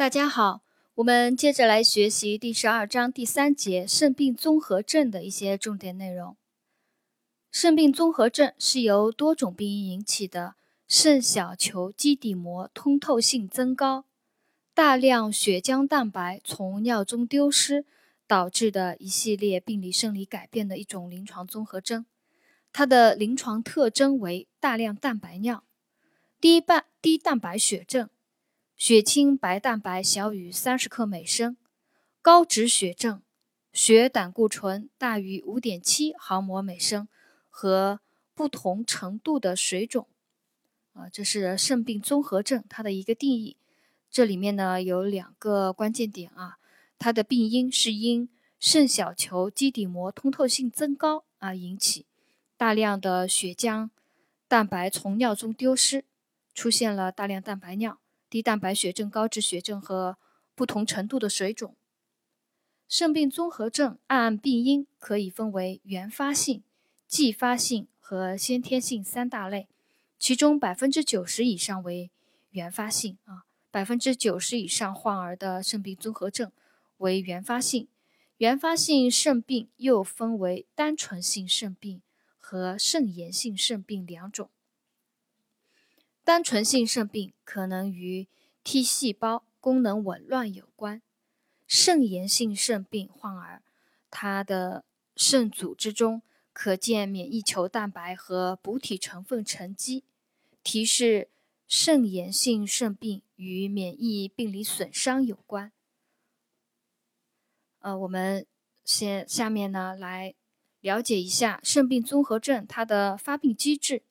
大家好，我们接着来学习第十二章第三节肾病综合症的一些重点内容。肾病综合症是由多种病因引起的肾小球基底膜通透性增高、大量血浆蛋白从尿中丢失导致的一系列病理生理改变的一种临床综合征。它的临床特征为大量蛋白尿、低半低蛋白血症。血清白蛋白小于三十克每升，高脂血症，血胆固醇大于五点七毫摩每升和不同程度的水肿，啊，这是肾病综合症它的一个定义。这里面呢有两个关键点啊，它的病因是因肾小球基底膜通透性增高而引起，大量的血浆蛋白从尿中丢失，出现了大量蛋白尿。低蛋白血症、高脂血症和不同程度的水肿。肾病综合症按病因可以分为原发性、继发性和先天性三大类，其中百分之九十以上为原发性啊，百分之九十以上患儿的肾病综合症为原发性。原发性肾病又分为单纯性肾病和肾炎性肾病两种。单纯性肾病可能与 T 细胞功能紊乱有关。肾炎性肾病患儿，他的肾组织中可见免疫球蛋白和补体成分沉积，提示肾炎性肾病与免疫病理损伤有关。呃，我们先下面呢来了解一下肾病综合症它的发病机制。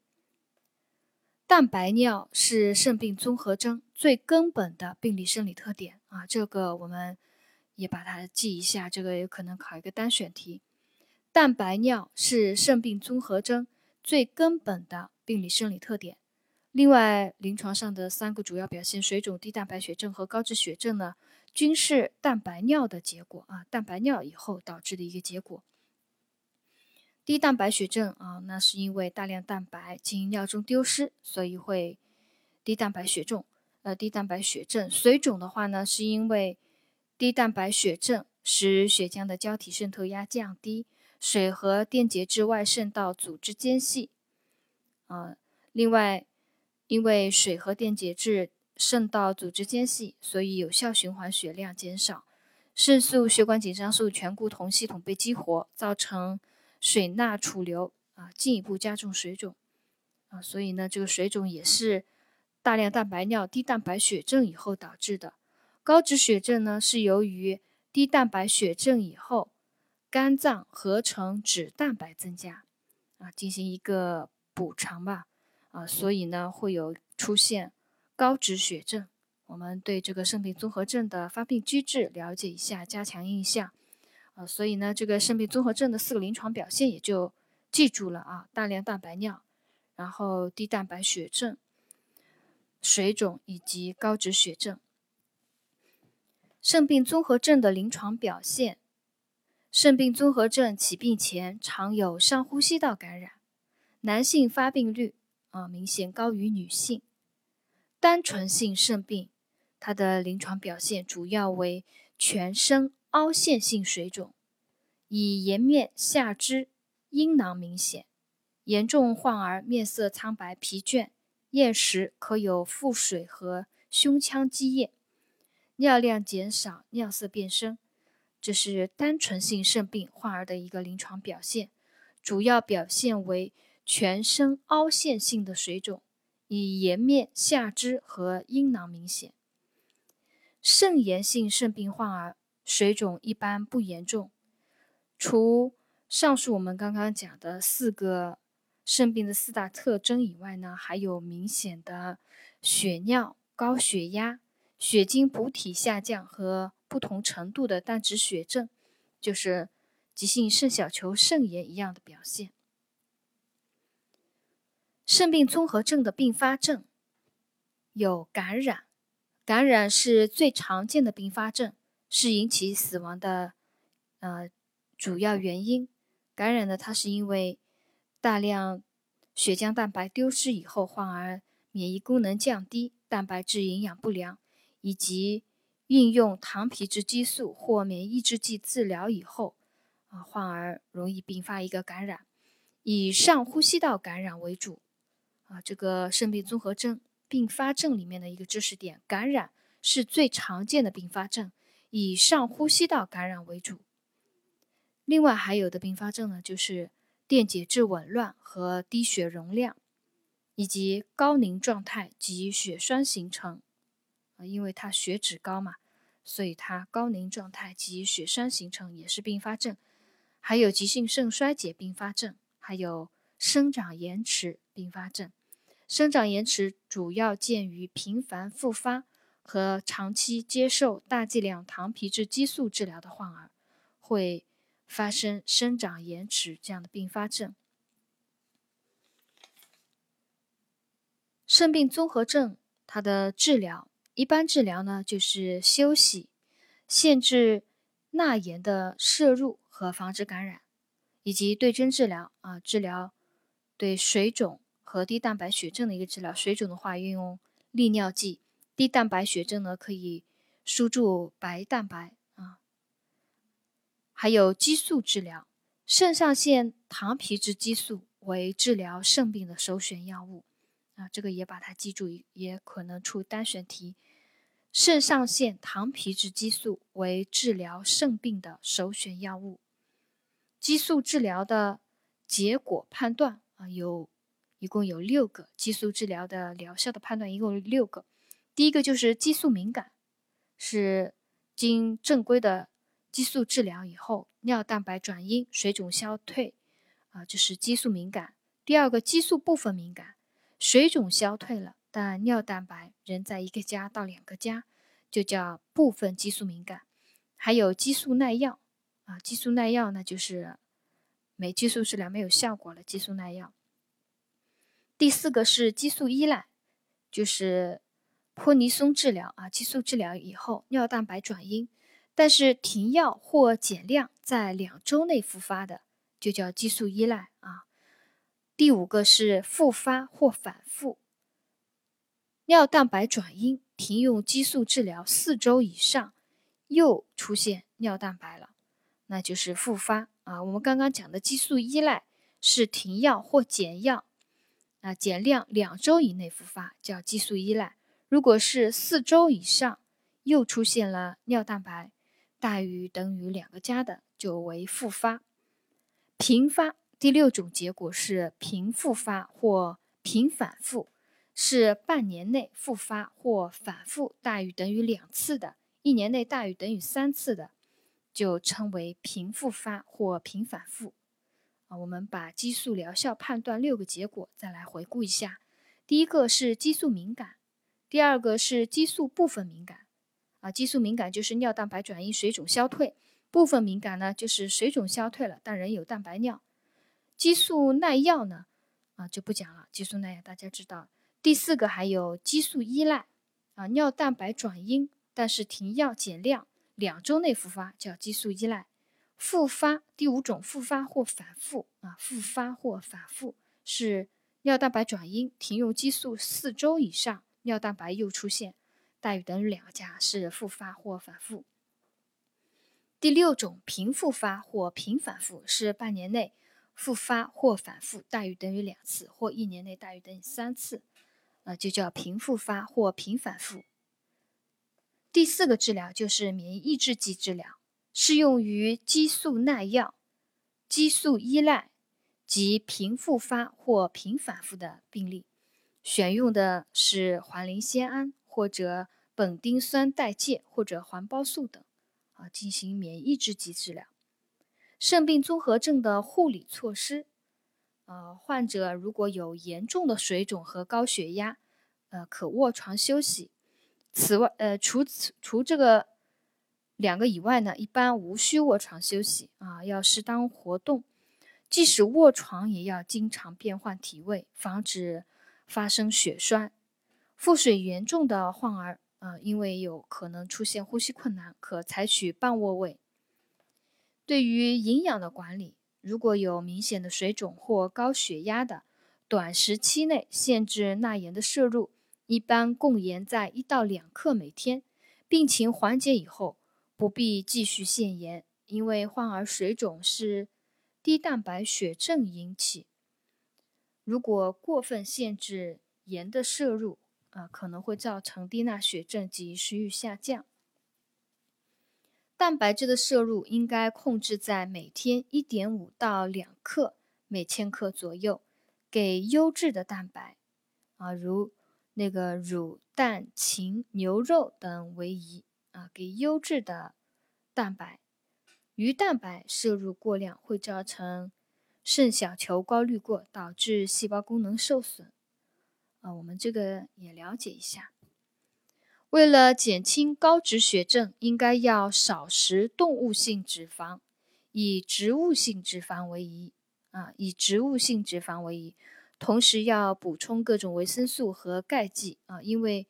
蛋白尿是肾病综合征最根本的病理生理特点啊，这个我们也把它记一下，这个有可能考一个单选题。蛋白尿是肾病综合征最根本的病理生理特点。另外，临床上的三个主要表现——水肿、低蛋白血症和高脂血症呢，均是蛋白尿的结果啊，蛋白尿以后导致的一个结果。低蛋白血症啊，那是因为大量蛋白经尿中丢失，所以会低蛋白血症。呃，低蛋白血症。水肿的话呢，是因为低蛋白血症使血浆的胶体渗透压降低，水和电解质外渗到组织间隙。啊，另外，因为水和电解质渗到组织间隙，所以有效循环血量减少，肾素、血管紧张素醛固酮系统被激活，造成。水钠储留啊，进一步加重水肿啊，所以呢，这个水肿也是大量蛋白尿、低蛋白血症以后导致的。高脂血症呢，是由于低蛋白血症以后，肝脏合成脂蛋白增加啊，进行一个补偿吧啊，所以呢，会有出现高脂血症。我们对这个肾病综合症的发病机制了解一下，加强印象。所以呢，这个肾病综合症的四个临床表现也就记住了啊，大量蛋白尿，然后低蛋白血症、水肿以及高脂血症。肾病综合症的临床表现，肾病综合症起病前常有上呼吸道感染，男性发病率啊明显高于女性。单纯性肾病，它的临床表现主要为全身。凹陷性水肿，以颜面下肢、阴囊明显，严重患儿面色苍白、疲倦，厌食，可有腹水和胸腔积液，尿量减少，尿色变深。这是单纯性肾病患儿的一个临床表现，主要表现为全身凹陷性的水肿，以颜面下肢和阴囊明显。肾炎性肾病患儿。水肿一般不严重，除上述我们刚刚讲的四个肾病的四大特征以外呢，还有明显的血尿、高血压、血精补体下降和不同程度的单脂血症，就是急性肾小球肾炎一样的表现。肾病综合症的并发症有感染，感染是最常见的并发症。是引起死亡的，呃，主要原因。感染呢，它是因为大量血浆蛋白丢失以后，患儿免疫功能降低，蛋白质营养不良，以及运用糖皮质激素或免疫抑制剂治疗以后，啊，患儿容易并发一个感染，以上呼吸道感染为主。啊，这个肾病综合征并发症里面的一个知识点，感染是最常见的并发症，以上呼吸道感染为主。另外还有的并发症呢，就是电解质紊乱和低血容量，以及高凝状态及血栓形成。啊，因为它血脂高嘛，所以它高凝状态及血栓形成也是并发症。还有急性肾衰竭并发症，还有生长延迟并发症。生长延迟主要见于频繁复发和长期接受大剂量糖皮质激素治疗的患儿，会发生生长延迟这样的并发症。肾病综合症它的治疗。一般治疗呢，就是休息、限制钠盐的摄入和防止感染，以及对症治疗啊，治疗对水肿和低蛋白血症的一个治疗。水肿的话，运用利尿剂；低蛋白血症呢，可以输注白蛋白啊。还有激素治疗，肾上腺糖皮质激素为治疗肾病的首选药物啊，这个也把它记住，也可能出单选题。肾上腺糖皮质激素为治疗肾病的首选药物。激素治疗的结果判断啊，有一共有六个。激素治疗的疗效的判断一共有六个。第一个就是激素敏感，是经正规的激素治疗以后，尿蛋白转阴，水肿消退啊，这是激素敏感。第二个激素部分敏感，水肿消退了。但尿蛋白仍在一个加到两个加，就叫部分激素敏感。还有激素耐药啊，激素耐药那就是没激素治疗没有效果了，激素耐药。第四个是激素依赖，就是泼尼松治疗啊，激素治疗以后尿蛋白转阴，但是停药或减量，在两周内复发的，就叫激素依赖啊。第五个是复发或反复。尿蛋白转阴，停用激素治疗四周以上，又出现尿蛋白了，那就是复发啊。我们刚刚讲的激素依赖是停药或减药，啊减量两周以内复发叫激素依赖。如果是四周以上又出现了尿蛋白大于等于两个加的，就为复发。频发第六种结果是频复发或频反复。是半年内复发或反复大于等于两次的，一年内大于等于三次的，就称为频复发或频反复。啊，我们把激素疗效判断六个结果再来回顾一下。第一个是激素敏感，第二个是激素部分敏感。啊，激素敏感就是尿蛋白转移水肿消退，部分敏感呢就是水肿消退了，但仍有蛋白尿。激素耐药呢，啊就不讲了。激素耐药大家知道。第四个还有激素依赖啊，尿蛋白转阴，但是停药减量，两周内复发叫激素依赖。复发第五种复发或反复啊，复发或反复是尿蛋白转阴，停用激素四周以上，尿蛋白又出现大于等于两个加，是复发或反复。第六种频复发或频反复是半年内复发或反复大于等于两次，或一年内大于等于三次。呃，就叫频复发或频反复。第四个治疗就是免疫抑制剂治疗，适用于激素耐药、激素依赖及频复发或频反复的病例，选用的是环磷酰胺或者苯丁酸代谢或者环孢素等，啊，进行免疫制剂治疗。肾病综合症的护理措施。呃，患者如果有严重的水肿和高血压，呃，可卧床休息。此外，呃，除此除这个两个以外呢，一般无需卧床休息啊，要适当活动。即使卧床，也要经常变换体位，防止发生血栓。腹水严重的患儿，啊，因为有可能出现呼吸困难，可采取半卧位。对于营养的管理。如果有明显的水肿或高血压的，短时期内限制钠盐的摄入，一般供盐在一到两克每天，病情缓解以后，不必继续限盐，因为患儿水肿是低蛋白血症引起。如果过分限制盐的摄入，啊，可能会造成低钠血症及食欲下降。蛋白质的摄入应该控制在每天一点五到两克每千克左右，给优质的蛋白，啊，如那个乳、蛋、禽、牛肉等为宜，啊，给优质的蛋白。鱼蛋白摄入过量会造成肾小球高滤过，导致细胞功能受损。啊，我们这个也了解一下。为了减轻高脂血症，应该要少食动物性脂肪，以植物性脂肪为宜。啊，以植物性脂肪为宜，同时要补充各种维生素和钙剂。啊，因为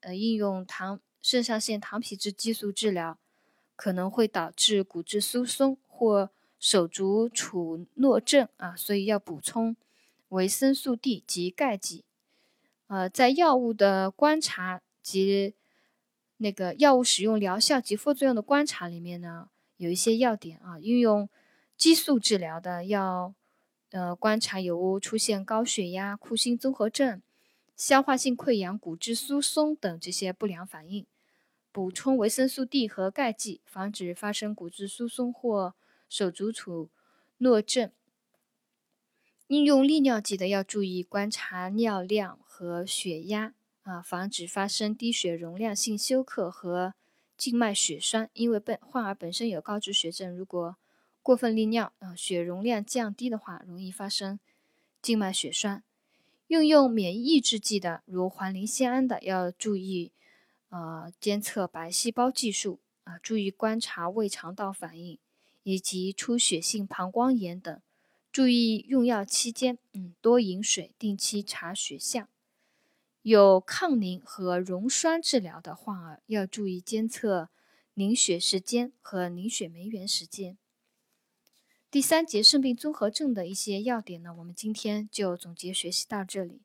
呃，应用糖肾上腺糖皮质激素治疗，可能会导致骨质疏松或手足处诺症。啊，所以要补充维生素 D 及钙剂。呃，在药物的观察及那个药物使用疗效及副作用的观察里面呢，有一些要点啊。运用激素治疗的要呃观察有无出现高血压、库欣综合症、消化性溃疡、骨质疏松等这些不良反应。补充维生素 D 和钙剂，防止发生骨质疏松或手足处诺症。应用利尿剂的要注意观察尿量和血压啊，防止发生低血容量性休克和静脉血栓。因为本患儿本身有高脂血症，如果过分利尿啊，血容量降低的话，容易发生静脉血栓。运用免疫抑制剂的，如环磷酰胺的，要注意呃监测白细胞计数啊，注意观察胃肠道反应以及出血性膀胱炎等。注意用药期间，嗯，多饮水，定期查血象。有抗凝和溶栓治疗的患儿，要注意监测凝血时间和凝血酶原时间。第三节肾病综合症的一些要点呢，我们今天就总结学习到这里。